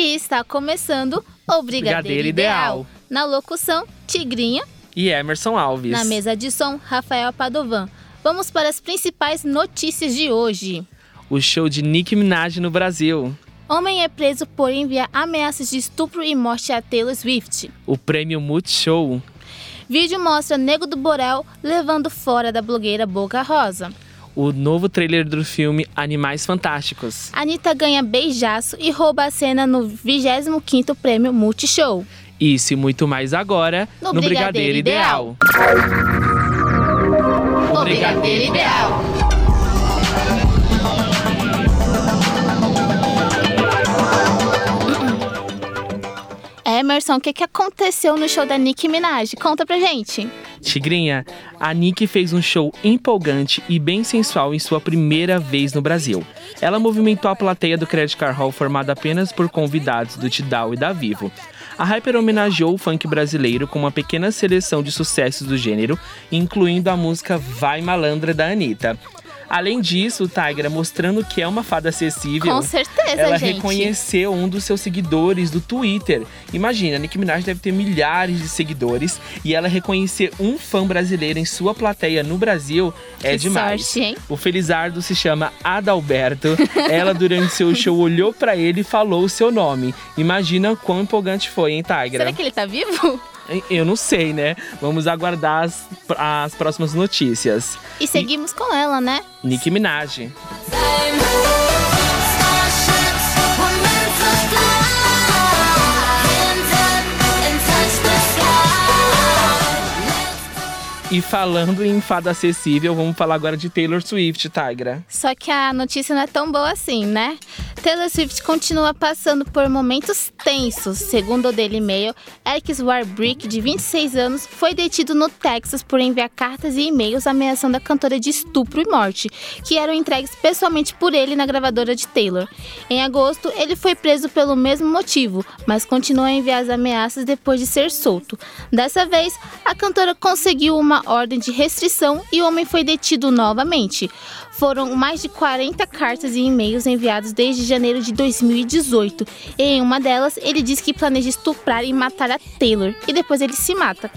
E está começando o Brigadeiro, Brigadeiro Ideal. Ideal. Na locução, Tigrinha. E Emerson Alves. Na mesa de som, Rafael Padovan. Vamos para as principais notícias de hoje. O show de Nicki Minaj no Brasil. Homem é preso por enviar ameaças de estupro e morte a Taylor Swift. O prêmio Multishow. Vídeo mostra Nego do Borel levando fora da blogueira Boca Rosa. O novo trailer do filme Animais Fantásticos. Anitta ganha beijaço e rouba a cena no 25º Prêmio Multishow. Isso e muito mais agora No no, Brigadeiro Brigadeiro, Ideal. Ideal. O Brigadeiro Ideal. Emerson, o que, que aconteceu no show da Nicki Minaj? Conta pra gente. Tigrinha, a Nick fez um show empolgante e bem sensual em sua primeira vez no Brasil. Ela movimentou a plateia do Credit Car Hall formada apenas por convidados do Tidal e da Vivo. A Hyper homenageou o funk brasileiro com uma pequena seleção de sucessos do gênero, incluindo a música Vai Malandra da Anitta. Além disso, Tigra, mostrando que é uma fada acessível, Com certeza, ela gente. reconheceu um dos seus seguidores do Twitter. Imagina, a Nicki Minaj deve ter milhares de seguidores e ela reconhecer um fã brasileiro em sua plateia no Brasil é Que demais. sorte, hein? O Felizardo se chama Adalberto. ela, durante seu show, olhou pra ele e falou o seu nome. Imagina quão empolgante foi, hein, Tigra? Será que ele tá vivo? Eu não sei, né? Vamos aguardar as, as próximas notícias. E seguimos com ela, né? Nicki Minaj. E falando em fada acessível, vamos falar agora de Taylor Swift, Tigra. Só que a notícia não é tão boa assim, né? Taylor Swift continua passando por momentos tensos. Segundo o Daily Mail, Alex Warbrick, de 26 anos, foi detido no Texas por enviar cartas e e-mails ameaçando a cantora de estupro e morte, que eram entregues pessoalmente por ele na gravadora de Taylor. Em agosto, ele foi preso pelo mesmo motivo, mas continuou a enviar as ameaças depois de ser solto. Dessa vez, a cantora conseguiu uma ordem de restrição e o homem foi detido novamente. Foram mais de 40 cartas e e-mails enviados desde janeiro de 2018. E em uma delas, ele diz que planeja estuprar e matar a Taylor, e depois ele se mata.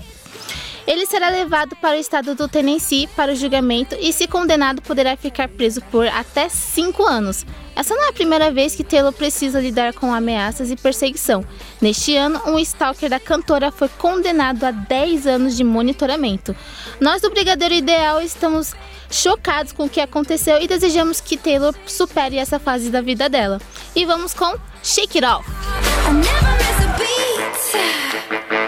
Ele será levado para o estado do Tennessee para o julgamento e, se condenado, poderá ficar preso por até 5 anos. Essa não é a primeira vez que Taylor precisa lidar com ameaças e perseguição. Neste ano, um stalker da cantora foi condenado a 10 anos de monitoramento. Nós do Brigadeiro Ideal estamos chocados com o que aconteceu e desejamos que Taylor supere essa fase da vida dela. E vamos com Shake It Off. I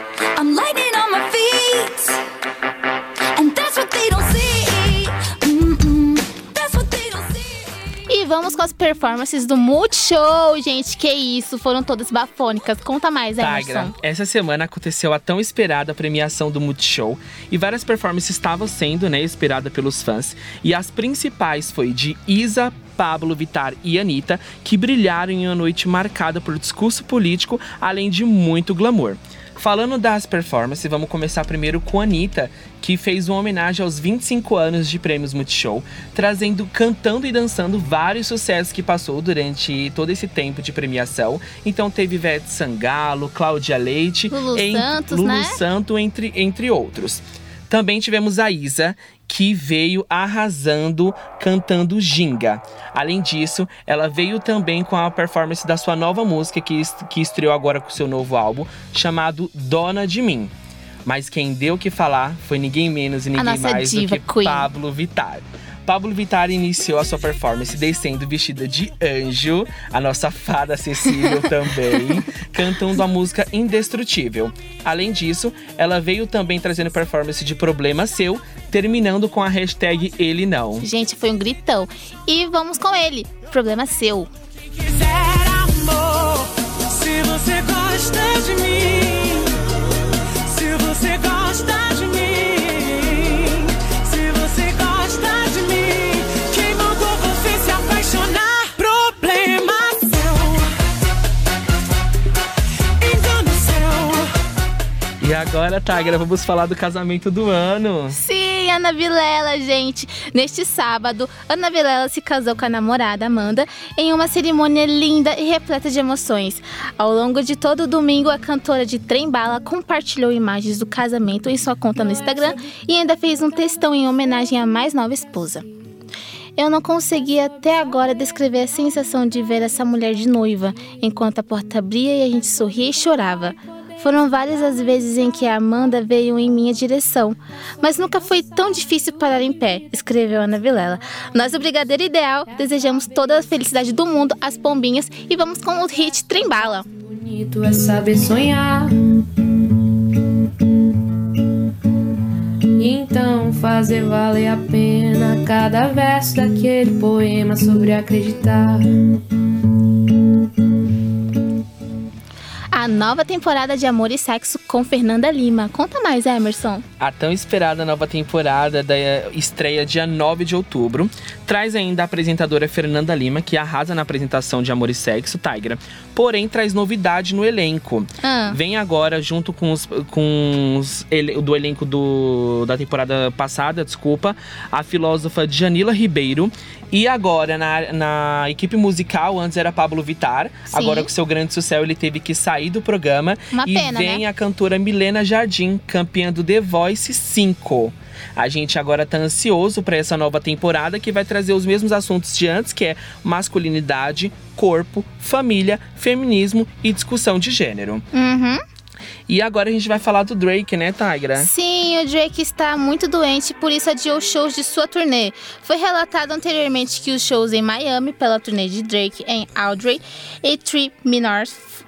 vamos com as performances do Multishow, gente. Que isso, foram todas bafônicas. Conta mais, Emerson. essa semana aconteceu a tão esperada premiação do Multishow e várias performances estavam sendo, né, esperada pelos fãs. E as principais foi de Isa, Pablo Vittar e Anitta, que brilharam em uma noite marcada por discurso político, além de muito glamour. Falando das performances, vamos começar primeiro com a Anitta, que fez uma homenagem aos 25 anos de prêmios Multishow, trazendo, cantando e dançando vários sucessos que passou durante todo esse tempo de premiação. Então teve Ivete Sangalo, Cláudia Leite, Lulu en- Santos, Lulu né? Santo, entre, entre outros. Também tivemos a Isa, que veio arrasando cantando Ginga. Além disso, ela veio também com a performance da sua nova música, que, est- que estreou agora com seu novo álbum, chamado Dona de Mim. Mas quem deu o que falar foi ninguém menos e ninguém mais do diva que queen. Pablo Vittar. Pablo Vittar iniciou a sua performance descendo vestida de anjo, a nossa fada acessível também, cantando a música Indestrutível. Além disso, ela veio também trazendo performance de Problema Seu, terminando com a hashtag Ele Não. Gente, foi um gritão. E vamos com ele. Problema seu. quiser amor, se você gosta de mim, se você gosta de mim, agora, Tagra, vamos falar do casamento do ano. Sim, Ana Vilela, gente! Neste sábado, Ana Vilela se casou com a namorada Amanda em uma cerimônia linda e repleta de emoções. Ao longo de todo o domingo, a cantora de Trem Bala compartilhou imagens do casamento em sua conta no Instagram e ainda fez um textão em homenagem à mais nova esposa. Eu não consegui até agora descrever a sensação de ver essa mulher de noiva, enquanto a porta abria e a gente sorria e chorava. Foram várias as vezes em que a Amanda veio em minha direção, mas nunca foi tão difícil parar em pé, escreveu Ana Vilela. Nós, o Brigadeiro Ideal, desejamos toda a felicidade do mundo às pombinhas e vamos com o hit Trembala. Bonito é saber sonhar. Então fazer valer a pena cada verso daquele poema sobre acreditar. A nova temporada de Amor e Sexo com Fernanda Lima. Conta mais, Emerson. A tão esperada nova temporada da estreia dia 9 de outubro traz ainda a apresentadora Fernanda Lima, que arrasa na apresentação de Amor e Sexo, Tigra. Porém, traz novidade no elenco. Ah. Vem agora, junto com os, com os ele- do elenco do, da temporada passada, desculpa, a filósofa Janila Ribeiro. E agora, na, na equipe musical, antes era Pablo Vittar. Sim. Agora, com seu grande sucesso, ele teve que sair do programa. Uma e pena, vem né? a cantora Milena Jardim, campeã do The Voice 5. A gente agora tá ansioso para essa nova temporada que vai trazer os mesmos assuntos de antes, que é masculinidade, corpo, família, feminismo e discussão de gênero. Uhum. E agora a gente vai falar do Drake, né, Tigra? Sim, o Drake está muito doente, por isso adiou shows de sua turnê. Foi relatado anteriormente que os shows em Miami, pela turnê de Drake em Audrey e Three Minors.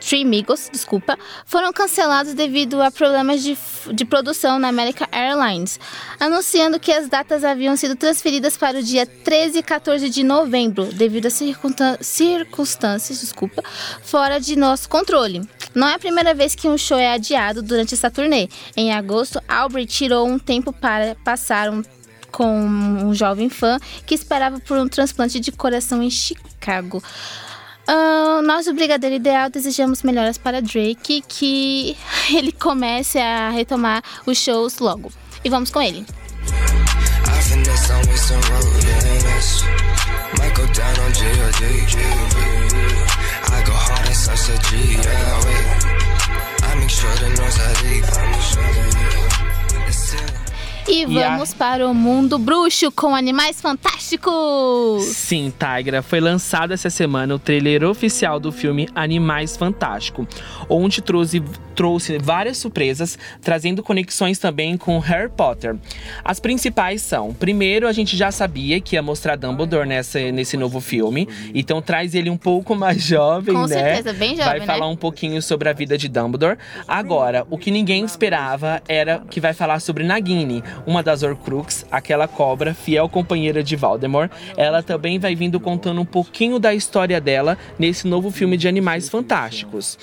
Three Migos, desculpa, foram cancelados devido a problemas de, de produção na American Airlines, anunciando que as datas haviam sido transferidas para o dia 13 e 14 de novembro, devido a circunstâncias desculpa, fora de nosso controle. Não é a primeira vez que um show é adiado durante essa turnê. Em agosto, Aubrey tirou um tempo para passar um com um jovem fã que esperava por um transplante de coração em Chicago. Ah, nós, o Brigadeiro Ideal, desejamos melhoras para Drake, que ele comece a retomar os shows logo. E vamos com ele. I E E a- vamos para o mundo bruxo com animais fantásticos. Sim, Tigra, foi lançado essa semana o trailer oficial do filme Animais Fantástico, onde trouxe, trouxe várias surpresas, trazendo conexões também com Harry Potter. As principais são, primeiro, a gente já sabia que ia mostrar Dumbledore nessa, nesse novo filme, então traz ele um pouco mais jovem, Com né? certeza, bem jovem, Vai né? falar um pouquinho sobre a vida de Dumbledore. Agora, o que ninguém esperava era que vai falar sobre Nagini, uma das Horcrux, aquela cobra, fiel companheira de Voldemort. Ela também vai vindo contando um pouquinho da história dela nesse novo filme de Animais Fantásticos.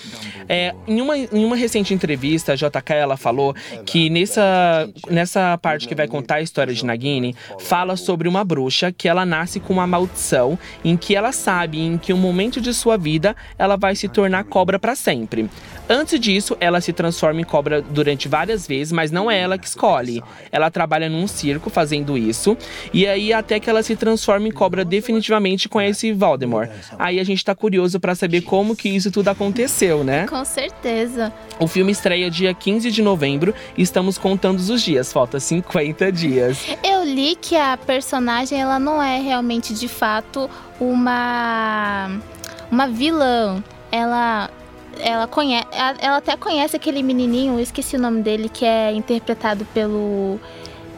É, em, uma, em uma recente entrevista, a JK ela falou que nessa, nessa parte que vai contar a história de Nagini, fala sobre uma bruxa que ela nasce com uma maldição em que ela sabe em que um momento de sua vida ela vai se tornar cobra para sempre. Antes disso, ela se transforma em cobra durante várias vezes, mas não é ela que escolhe. Ela trabalha num circo fazendo isso, e aí até que ela se transforma em cobra definitivamente com esse Voldemort. Aí a gente tá curioso para saber como que isso tudo aconteceu, né? Com certeza. O filme estreia dia 15 de novembro e estamos contando os dias, falta 50 dias. Eu li que a personagem ela não é realmente de fato uma uma vilã. Ela ela conhece, ela até conhece aquele menininho, eu esqueci o nome dele, que é interpretado pelo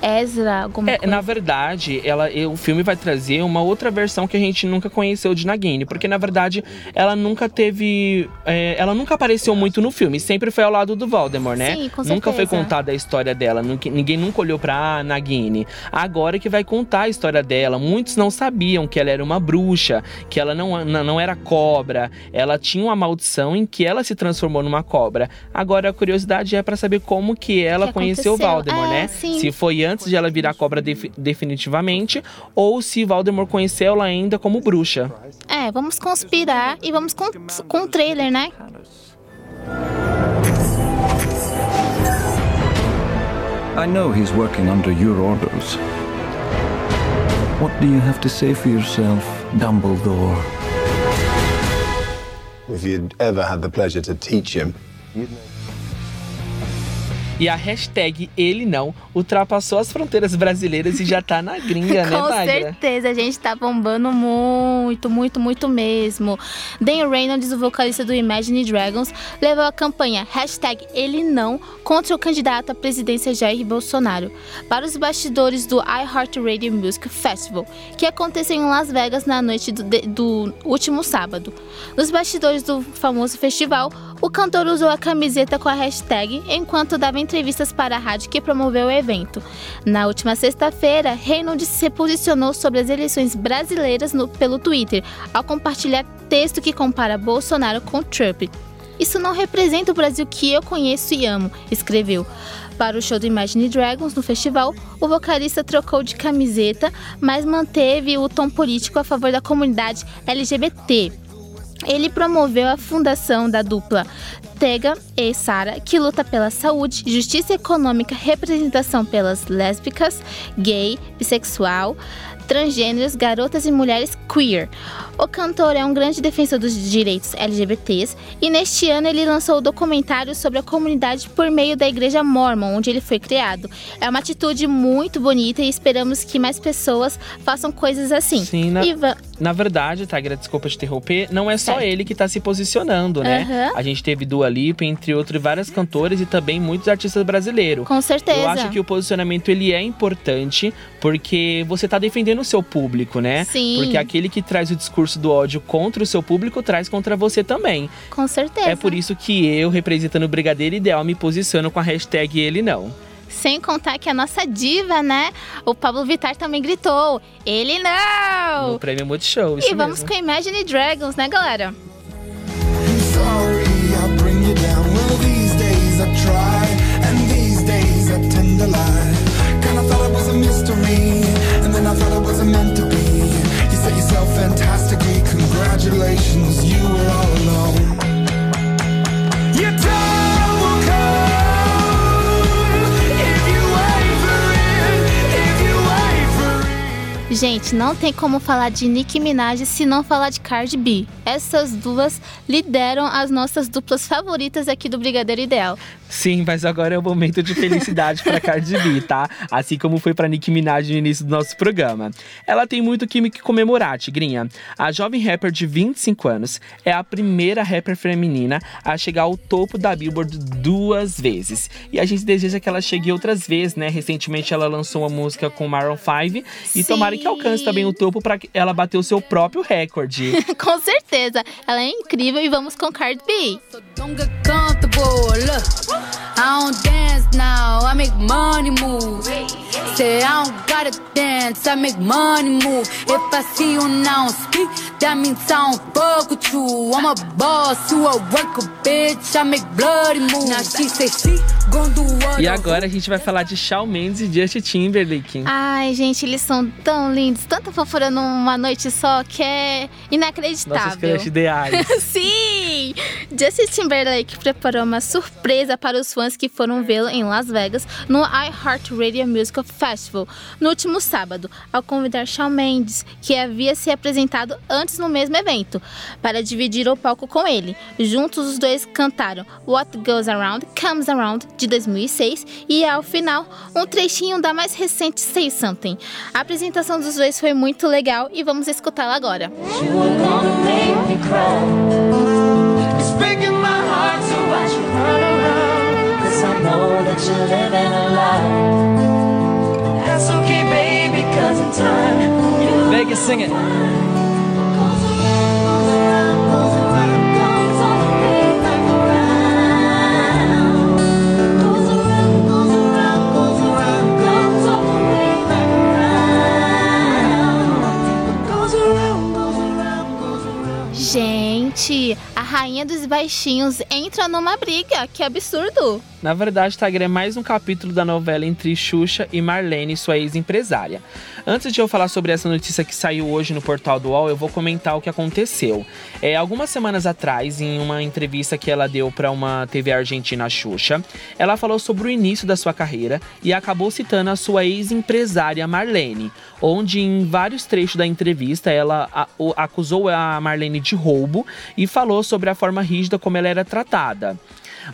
Ezra, alguma É, coisa. na verdade, ela, o filme vai trazer uma outra versão que a gente nunca conheceu de Nagini, porque na verdade ela nunca teve, é, ela nunca apareceu muito no filme, sempre foi ao lado do Voldemort, né? Sim, com nunca foi certeza. contada a história dela, nunca- ninguém nunca olhou pra Nagini. Agora que vai contar a história dela, muitos não sabiam que ela era uma bruxa, que ela não, não era cobra, ela tinha uma maldição em que ela se transformou numa cobra. Agora a curiosidade é pra saber como que ela Que conheceu o. Voldemort, É, né? sim. Se foi antes de ela virar cobra defi- definitivamente ou se Voldemort conheceu ela ainda como bruxa. É, vamos conspirar e vamos com, com o trailer, né? I know he's working under your orders. What do you have to say for yourself, Dumbledore? If you'd ever had the pleasure to teach him, you'd know. E a hashtag ele não ultrapassou as fronteiras brasileiras e já tá na gringa, né, Com Magra? certeza, a gente tá bombando muito, muito, muito mesmo. Dan Reynolds, o vocalista do Imagine Dragons, levou a campanha hashtag ele não contra o candidato à presidência Jair Bolsonaro para os bastidores do iHeartRadio Music Festival, que aconteceu em Las Vegas na noite do, do último sábado. Nos bastidores do famoso festival, o cantor usou a camiseta com a hashtag enquanto dava entrevistas para a rádio que promoveu o evento. Na última sexta-feira, Reynolds se posicionou sobre as eleições brasileiras no- pelo Twitter, ao compartilhar texto que compara Bolsonaro com Trump. Isso não representa o Brasil que eu conheço e amo, escreveu. Para o show do Imagine Dragons no festival, o vocalista trocou de camiseta, mas manteve o tom político a favor da comunidade LGBT. Ele promoveu a fundação da dupla Tega e Sara, que luta pela saúde, justiça econômica, representação pelas lésbicas, gay, bissexual, transgêneros, garotas e mulheres queer. O cantor é um grande defensor dos direitos LGBTs e neste ano ele lançou o documentário sobre a comunidade por meio da Igreja Mormon, onde ele foi criado. É uma atitude muito bonita e esperamos que mais pessoas façam coisas assim. Sim, na- E va- Na verdade, Tigra, desculpa te interromper, não é só Certo. ele que tá se posicionando, né? Aham. A gente teve Dua Lipa, entre outros, vários cantores e também muitos artistas brasileiros. Com certeza. Eu acho que o posicionamento ele é importante porque você tá defendendo o seu público, né? Sim. Porque aquele que traz o discurso do ódio contra o seu público traz contra você também. Com certeza. É por isso que eu, representando o Brigadeiro Ideal, me posiciono com a hashtag ele não. Sem contar que a nossa diva, né? O Pablo Vittar também gritou: ele não! No Prêmio Multishow. Isso E vamos mesmo. com Imagine Dragons, né, galera? Sorry, I bring you down. Gente, não tem como falar de Nicki Minaj se não falar de Cardi B. Essas duas lideram as nossas duplas favoritas aqui do Brigadeiro Ideal. Sim, mas agora é o momento de felicidade pra Cardi B, tá? Assim como foi pra Nicki Minaj no início do nosso programa. Ela tem muito que que comemorar, Tigrinha. A jovem rapper de 25 anos é a primeira rapper feminina a chegar ao topo da Billboard duas vezes. E a gente deseja que ela chegue outras vezes, né? Recentemente ela lançou uma música com Maroon 5 e Sim. tomara que alcance também o topo pra ela bater o seu próprio recorde. Com certeza, ela é incrível e vamos com Cardi B. Don't get comfortable. Look, I don't dance now. I make money move. Say I don't gotta dance. I make money move. If I see you now speak, that means I don't fuck with you. I'm a boss, you a worker, bitch. I make bloody moves. Now she say she gon' do what? E agora a gente vai falar de Shawn Mendes e Justin Timberlake. Ai, gente, eles são tão lindos, tanta fofura numa noite só que é Nossos inacreditável. crush ideais. Sim! Justin Timberlake preparou uma surpresa para os fãs que foram vê-lo em Las Vegas no iHeartRadio Music Festival no último sábado, ao convidar Shawn Mendes, que havia se apresentado antes no mesmo evento, para dividir o palco com ele. Juntos, os dois cantaram What Goes Around Comes Around de 2006 e, ao final, um trechinho da mais recente Say Something. A apresentação dos dois foi muito legal e vamos escutá-la agora. It's breaking my heart to watch you run. Know that you're living a lie. That's okay, baby, cause in time Vegas, sing it. Gente, a Rainha dos Baixinhos entra numa briga. Que absurdo! Na verdade, Tiger é mais um capítulo da novela entre Xuxa e Marlene, sua ex-empresária. Antes de eu falar sobre essa notícia que saiu hoje no portal do UOL, eu vou comentar o que aconteceu. É, algumas semanas atrás, em uma entrevista que ela deu para uma TV argentina, Xuxa, ela falou sobre o início da sua carreira e acabou citando a sua ex-empresária Marlene, onde em vários trechos da entrevista ela acusou a Marlene de roubo e falou sobre a forma rígida como ela era tratada.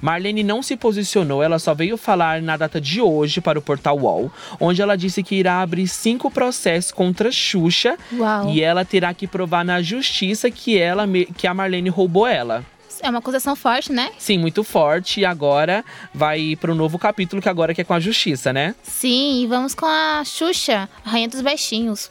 Marlene não se posicionou, ela só veio falar na data de hoje para o portal UOL, onde ela disse que irá abrir cinco processos contra Xuxa Uau. e ela terá que provar na justiça que ela que a Marlene roubou ela. É uma acusação forte, né? Sim, muito forte e agora vai para o novo capítulo que agora que é com a justiça, né? Sim, e vamos com a Xuxa, a Rainha dos Baixinhos.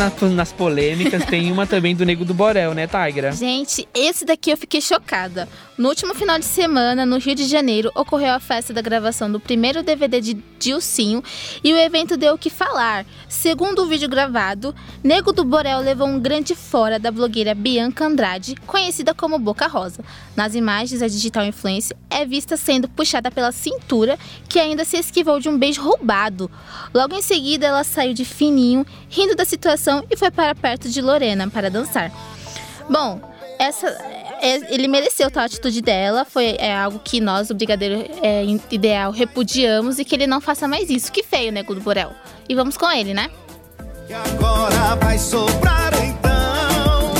Ainda na- nas polêmicas tem uma também do Nego do Borel, né, Tigra? Gente, esse daqui eu fiquei chocada. No último final de semana, no Rio de Janeiro, ocorreu a festa da gravação do primeiro DVD de Dilcinho e o evento deu o que falar. Segundo o vídeo gravado, Nego do Borel levou um grande fora da blogueira Bianca Andrade, conhecida como Boca Rosa. Nas imagens, a digital influencer é vista sendo puxada pela cintura, que ainda se esquivou de um beijo roubado. Logo em seguida, ela saiu de fininho, rindo da situação e foi para perto de Lorena para dançar. Bom, essa é- ele mereceu tal atitude dela, foi é, algo que nós, o Brigadeiro é, Ideal, repudiamos e que ele não faça mais isso. Que feio, Nego do Borel. E vamos com ele, né? Agora vai sobrar então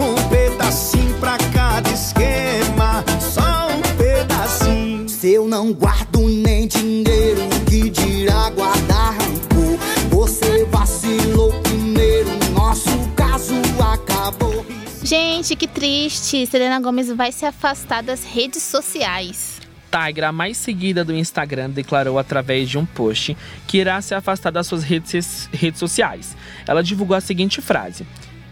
um pedacinho pra cada esquema, só um pedacinho. Se eu não guardo Gente, que triste. Selena Gomes vai se afastar das redes sociais. Tigra, a mais seguida do Instagram, declarou através de um post que irá se afastar das suas redes, redes sociais. Ela divulgou a seguinte frase: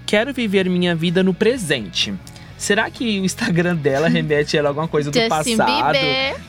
Quero viver minha vida no presente. Será que o Instagram dela remete ela a alguma coisa do passado?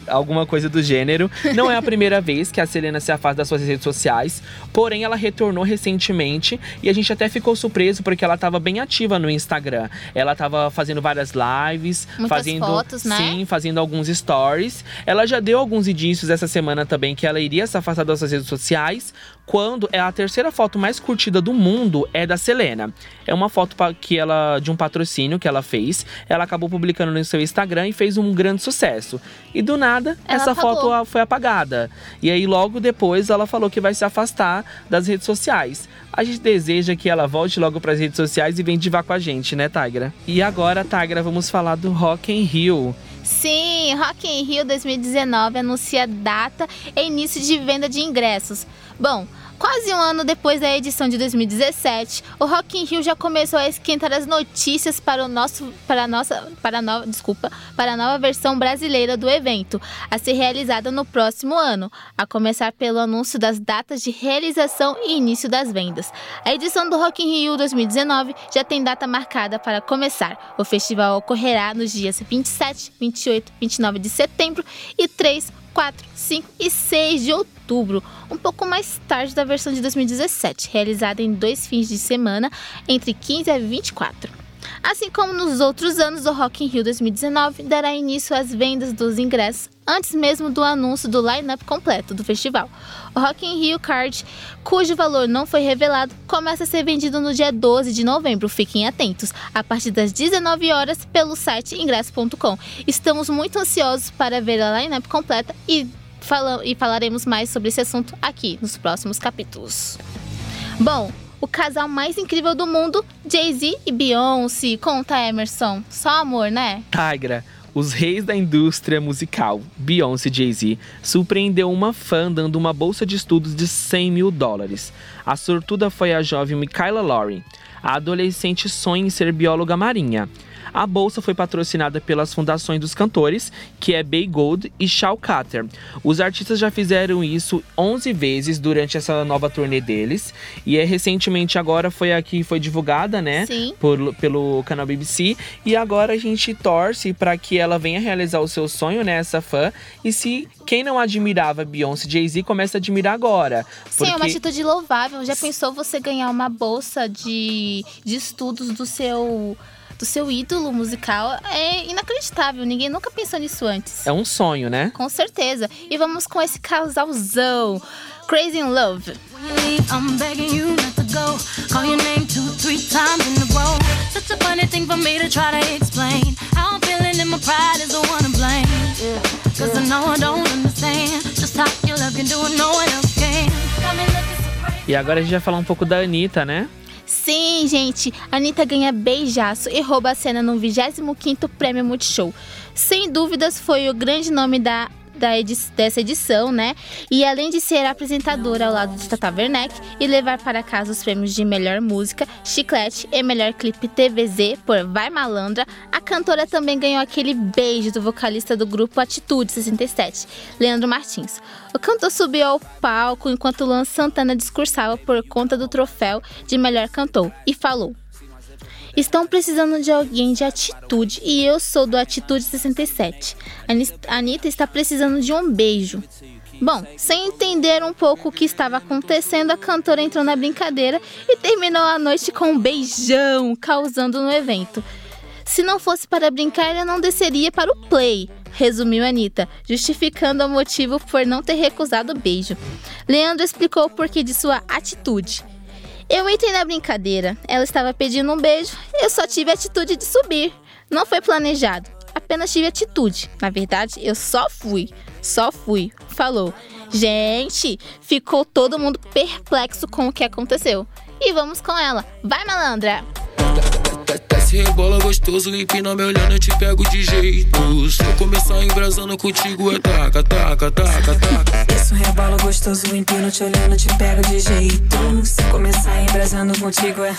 Alguma coisa do gênero. Não é a primeira vez que a Selena se afasta das suas redes sociais, porém ela retornou recentemente e a gente até ficou surpreso porque ela estava bem ativa no Instagram. Ela estava fazendo várias lives, Muitas fazendo fotos, né? sim, fazendo alguns stories. Ela já deu alguns indícios essa semana também que ela iria se afastar das suas redes sociais, quando é a terceira foto mais curtida do mundo é da Selena. É uma foto que ela de um patrocínio que ela fez. Ela acabou publicando no seu Instagram e fez um grande sucesso. E do nada, Ela essa foto a- foi apagada. E aí logo depois ela falou que vai se afastar das redes sociais. A gente deseja que ela volte logo para as redes sociais e venha divar com a gente, né, Tigra? E agora, Tigra, vamos falar do Rock in Rio. Sim, Rock in Rio 2019 anuncia data e início de venda de ingressos. Bom, quase um ano depois da edição de 2017, o Rock in Rio já começou a esquentar as notícias para o nosso para a nossa para a nova, desculpa, para a nova versão brasileira do evento, a ser realizada no próximo ano, a começar pelo anúncio das datas de realização e início das vendas. A edição do Rock in Rio 2019 já tem data marcada para começar. O festival ocorrerá nos dias 27, 28, 29 de setembro e 3, 4, 5 e 6 de outubro, um pouco mais tarde da versão de 2017, realizada em dois fins de semana, entre 15 e 24. Assim como nos outros anos, o Rock in Rio 2019 dará início às vendas dos ingressos antes mesmo do anúncio do line-up completo do festival. O Rock in Rio Card, cujo valor não foi revelado, começa a ser vendido no dia 12 de novembro. Fiquem atentos, a partir das 19 horas pelo site ingresso.com. Estamos muito ansiosos para ver a line-up completa e, fala- e falaremos mais sobre esse assunto aqui nos próximos capítulos. Bom, o casal mais incrível do mundo, Jay-Z e Beyoncé. Conta, Emerson. Só amor, né? Tigra, os reis da indústria musical, Beyoncé e Jay-Z, surpreendeu uma fã dando uma bolsa de estudos de 100 mil dólares. A sortuda foi a jovem Michaela Lauren. A adolescente sonha em ser bióloga marinha. A bolsa foi patrocinada pelas fundações dos cantores, que é Bay Gold e Shaw Carter. Os artistas já fizeram isso 11 vezes durante essa nova turnê deles, e é recentemente agora foi aqui foi divulgada, né, Sim. por- pelo canal BBC, e agora a gente torce para que ela venha realizar o seu sonho, né, essa fã, e se quem não admirava Beyoncé e Jay-Z começa a admirar agora. Sim, é uma porque- atitude louvável. Já pensou você ganhar uma bolsa de, de estudos do seu, do seu ídolo musical? É inacreditável. Ninguém nunca pensou nisso antes. É um sonho, né? Com certeza. E vamos com esse casalzão. Crazy in Love. I'm begging you not to go. Call your name two, three times in a row. Such a funny thing for me to try to explain. How I'm feeling and my pride is the one to blame. Cause I know I don't understand just how your love can do it, no one else can. E agora a gente vai falar um pouco da Anitta, né? Sim, gente, Anitta ganha beijaço e rouba a cena no 25º Prêmio Multishow. Sem dúvidas, foi o grande nome da, da edi- dessa edição, né? E além de ser apresentadora ao lado de Tata Werneck e levar para casa os prêmios de Melhor Música, Chiclete e Melhor Clipe TVZ por Vai Malandra, a cantora também ganhou aquele beijo do vocalista do grupo Atitude 67, Leandro Martins. O cantor subiu ao palco enquanto Luan Santana discursava por conta do troféu de melhor cantor e falou: Estão precisando de alguém de atitude e eu sou do Atitude 67. A Anitta está precisando de um beijo. Bom, sem entender um pouco o que estava acontecendo, a cantora entrou na brincadeira e terminou a noite com um beijão, causando no evento. Se não fosse para brincar, eu não desceria para o play, resumiu Anitta, justificando o motivo por não ter recusado o beijo. Leandro explicou o porquê de sua atitude. Eu entrei na brincadeira, ela estava pedindo um beijo, eu só tive a atitude de subir. Não foi planejado, apenas tive atitude. Na verdade, eu só fui, só fui, falou. Gente, ficou todo mundo perplexo com o que aconteceu. E vamos com ela. Vai, malandra! Desce rebola gostoso, empina me olhando, eu te pego de jeito. Se eu começar embrasando contigo, é taca, taca, taca, taca. Isso rebola gostoso, empino te olhando, te pego de jeito. Se começar embrasando contigo é.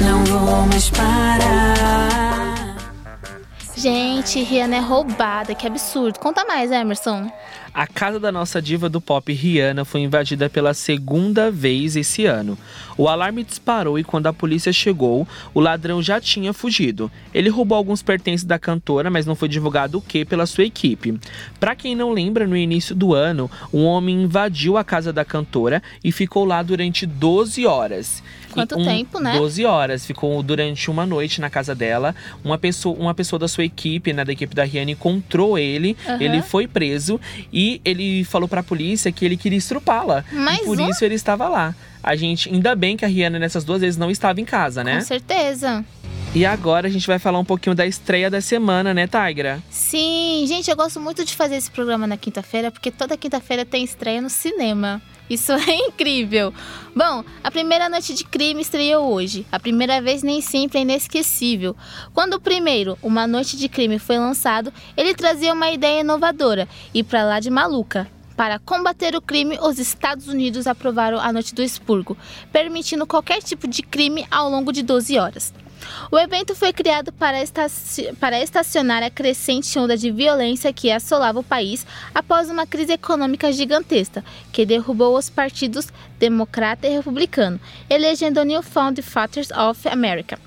Não vou mais parar. Gente, Rihanna é roubada, que absurdo. Conta mais, Emerson. A casa da nossa diva do pop Rihanna foi invadida pela segunda vez esse ano. O alarme disparou e quando a polícia chegou, o ladrão já tinha fugido. Ele roubou alguns pertences da cantora, mas não foi divulgado o que pela sua equipe. Pra quem não lembra, no início do ano, um homem invadiu a casa da cantora e ficou lá durante 12 horas. Quanto um- tempo, né? 12 horas. Ficou durante uma noite na casa dela. Uma pessoa, uma pessoa da sua equipe, né, da equipe da Rihanna, encontrou ele. Aham. Ele foi preso e ele falou pra polícia que ele queria estrupá-la. Mais e por um? isso ele estava lá. A gente, ainda bem que a Rihanna nessas duas vezes não estava em casa, né? Com certeza. E agora a gente vai falar um pouquinho da estreia da semana, né, Tigra? Sim, gente, eu gosto muito de fazer esse programa na quinta-feira, porque toda quinta-feira tem estreia no cinema. Isso é incrível. Bom, a primeira noite de crime estreou hoje. A primeira vez nem sempre é inesquecível. Quando o primeiro, Uma Noite de Crime, foi lançado, ele trazia uma ideia inovadora e pra lá de maluca. Para combater o crime, os Estados Unidos aprovaram a Noite do Expurgo, permitindo qualquer tipo de crime ao longo de 12 horas. O evento foi criado para, estaci- para estacionar a crescente onda de violência que assolava o país após uma crise econômica gigantesca, que derrubou os partidos democrata e republicano, elegendo New Found Fathers of America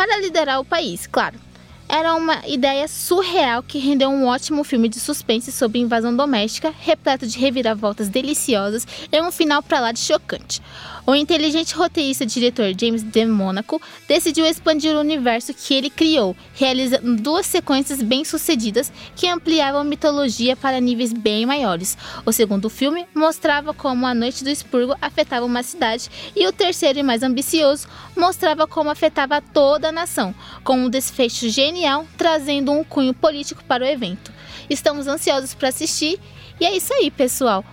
para liderar o país, claro. Era uma ideia surreal que rendeu um ótimo filme de suspense sobre invasão doméstica, repleto de reviravoltas deliciosas e um final pra lá de chocante. O inteligente roteirista e diretor James De Monaco decidiu expandir o universo que ele criou, realizando duas sequências bem-sucedidas que ampliavam a mitologia para níveis bem maiores. O segundo filme mostrava como a Noite do Expurgo afetava uma cidade e o terceiro e mais ambicioso mostrava como afetava toda a nação, com um desfecho genial trazendo um cunho político para o evento. Estamos ansiosos para assistir e é isso aí, pessoal.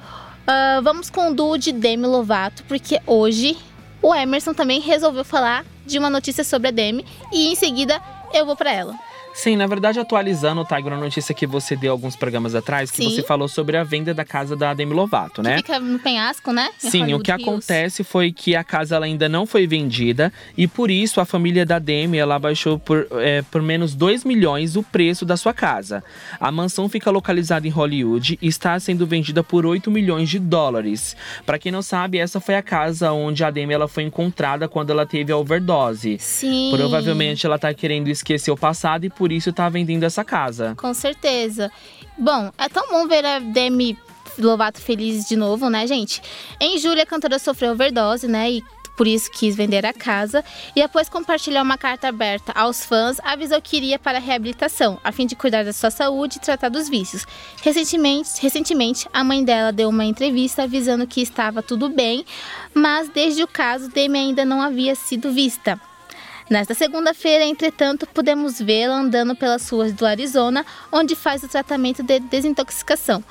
Ah, vamos com o duo de Demi Lovato, porque hoje o Emerson também resolveu falar de uma notícia sobre a Demi e em seguida eu vou para ela. Sim, na verdade, atualizando, Tiger, a notícia que você deu alguns programas atrás, que Sim. você falou sobre a venda da casa da Demi Lovato, né? Fica no penhasco, né? Em Sim, o Hollywood que Hills. acontece foi que a casa ela ainda não foi vendida e por isso a família da Demi ela baixou por, é, por menos 2 milhões o preço da sua casa. A mansão fica localizada em Hollywood e está sendo vendida por 8 milhões de dólares. Para quem não sabe, essa foi a casa onde a Demi ela foi encontrada quando ela teve a overdose. Sim. Provavelmente ela tá querendo esquecer o passado e por isso tá vendendo essa casa. Com certeza. Bom, é tão bom ver a Demi Lovato feliz de novo, né, gente? Em julho, a cantora sofreu overdose, né? E por isso quis vender a casa. E após compartilhar uma carta aberta aos fãs, avisou que iria para a reabilitação, a fim de cuidar da sua saúde e tratar dos vícios. Recentemente, recentemente, a mãe dela deu uma entrevista avisando que estava tudo bem, mas desde o caso, Demi ainda não havia sido vista. Nesta segunda-feira, entretanto, pudemos vê-la andando pelas ruas do Arizona, onde faz o tratamento de desintoxicação.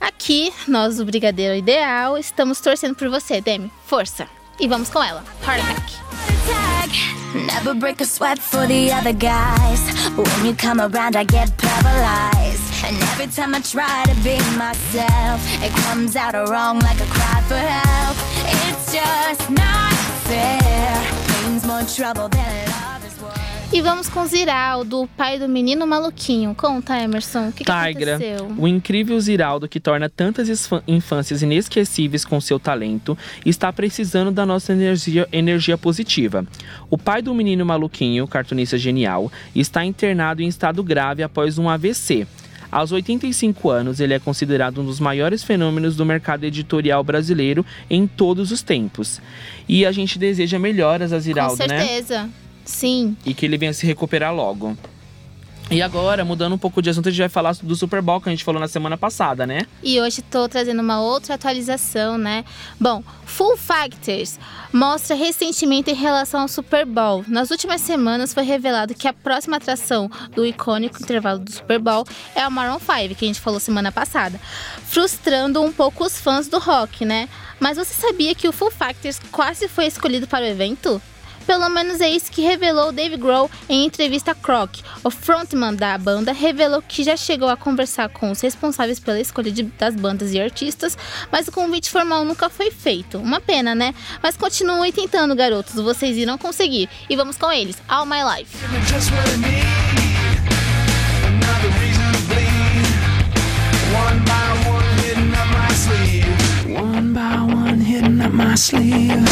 Aqui, nós do Brigadeiro Ideal, estamos torcendo por você, Demi. Força! E vamos com ela. Heart Attack. Never break a sweat for the other guys. When you come around, I get paralyzed. And every time I try to be myself, it comes out wrong like a cry for help. It's just not fair. E vamos com Ziraldo, o pai do menino maluquinho. Conta, Emerson, o que, que aconteceu? o incrível Ziraldo que torna tantas infâncias inesquecíveis com seu talento, está precisando da nossa energia, energia positiva. O pai do menino maluquinho, cartunista genial, está internado em estado grave após um AVC. Aos 85 anos, ele é considerado um dos maiores fenômenos do mercado editorial brasileiro em todos os tempos. E a gente deseja melhoras a Com Ziraldo, né? certeza. Sim. e que ele venha se recuperar logo. E agora, mudando um pouco de assunto, a gente vai falar do Super Bowl que a gente falou na semana passada, né? E hoje estou trazendo uma outra atualização, né? Bom, Full Factors mostra ressentimento em relação ao Super Bowl. Nas últimas semanas foi revelado que a próxima atração do icônico intervalo do Super Bowl é o Maroon 5, que a gente falou semana passada, frustrando um pouco os fãs do rock, né? Mas você sabia que o Full Factors quase foi escolhido para o evento? Pelo menos é isso que revelou Dave Grohl em entrevista a Croc. O frontman da banda revelou que já chegou a conversar com os responsáveis pela escolha de- das bandas e artistas, mas o convite formal nunca foi feito. Uma pena, né? Mas continuem tentando, garotos. Vocês irão conseguir. E vamos com eles. All My Life. One by one, hitting up my sleeve.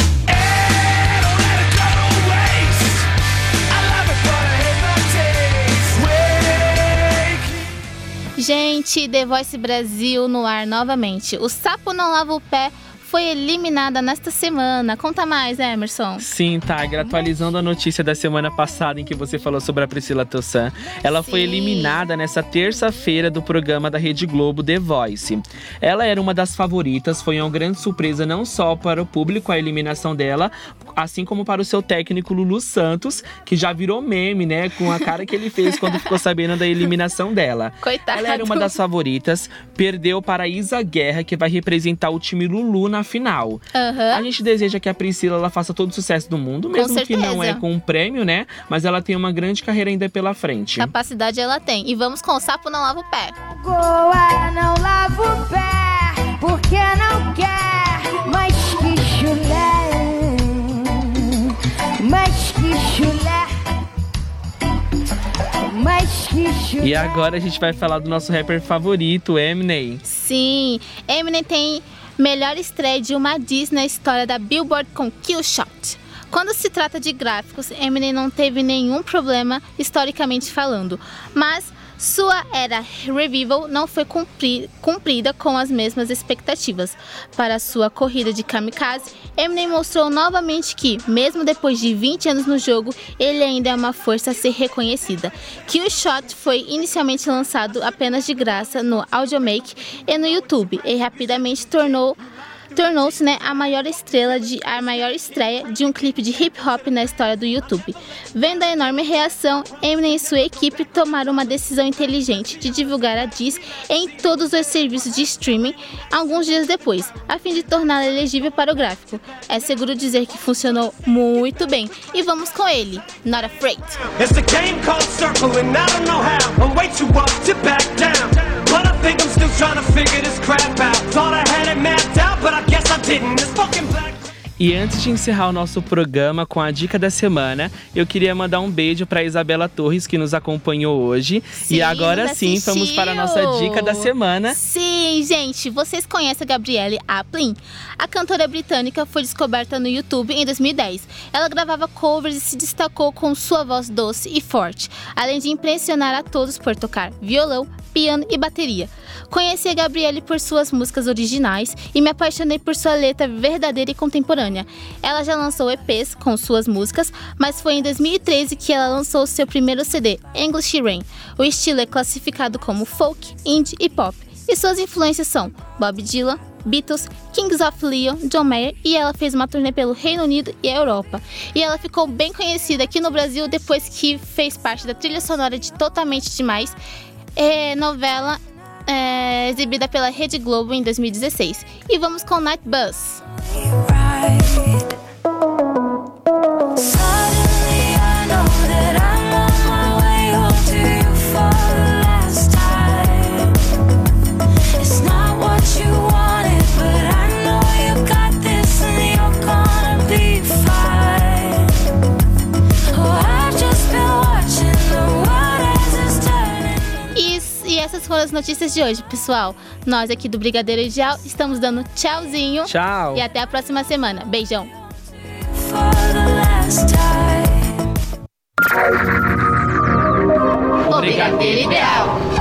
Gente, The Voice Brasil no ar novamente. O Sapo Não Lava o Pé foi eliminada nesta semana. Conta mais, Emerson. Sim, Tiger, atualizando a notícia da semana passada em que você falou sobre a Priscila Tossan, ela foi Sim. eliminada nessa terça-feira do programa da Rede Globo The Voice. Ela era uma das favoritas, foi uma grande surpresa não só para o público a eliminação dela, assim como para o seu técnico Lulu Santos, que já virou meme, né, com a cara que ele fez quando ficou sabendo da eliminação dela. Coitado. Ela era uma das favoritas, perdeu para a Isa Guerra, que vai representar o time Lulu na final. Aham. A gente deseja que a Priscila ela faça todo o sucesso do mundo, mesmo que não é com um prêmio, né? Mas ela tem uma grande carreira ainda pela frente. Capacidade ela tem. E vamos com o Sapo Não Lava o Pé. Goa não lava o pé, porque não quer, mas que chulé, mas que chulé, mas que chulé. E agora a gente vai falar do nosso rapper favorito, Eminem. Sim, Eminem tem melhor estreia de uma Disney na história da Billboard com Kill Shot. Quando se trata de gráficos, Eminem não teve nenhum problema historicamente falando, mas sua era Revival não foi cumpri- cumprida com as mesmas expectativas. Para sua corrida de kamikaze, Eminem mostrou novamente que, mesmo depois de 20 anos no jogo, ele ainda é uma força a ser reconhecida. Kill Shot foi inicialmente lançado apenas de graça no Audiomake e no YouTube, e rapidamente tornou tornou-se né, a maior estrela de a maior estreia de um clipe de hip hop na história do YouTube. Vendo a enorme reação, Eminem e sua equipe tomaram uma decisão inteligente de divulgar a Diz em todos os serviços de streaming alguns dias depois, a fim de torná-la elegível para o gráfico. É seguro dizer que funcionou muito bem. E vamos com ele, Not Afraid. It's a game called I don't know how. I'm way too up to back I E antes de encerrar o nosso programa com a dica da semana, eu queria mandar um beijo para Isabela Torres que nos acompanhou hoje. Sim, e agora sim, vamos para a nossa dica da semana. Sim, gente, vocês conhecem a Gabrielle Aplin? A cantora britânica foi descoberta no YouTube em 2010. Ela gravava covers e se destacou com sua voz doce e forte, além de impressionar a todos por tocar violão, piano e bateria. Conheci a Gabrielle por suas músicas originais e me apaixonei por sua letra verdadeira e contemporânea. Ela já lançou EPs com suas músicas, mas foi em 2013 que ela lançou seu primeiro CD, English Rain. O estilo é classificado como folk, indie e pop, e suas influências são Bob Dylan, Beatles, Kings of Leon, John Mayer e ela fez uma turnê pelo Reino Unido e a Europa. E ela ficou bem conhecida aqui no Brasil depois que fez parte da trilha sonora de Totalmente Demais, é, novela é, exibida pela Rede Globo em 2016. E vamos com Night Bus. right as notícias de hoje, pessoal. Nós aqui do Brigadeiro Ideal estamos dando tchauzinho. Tchau. E até a próxima semana. Beijão. Brigadeiro Ideal.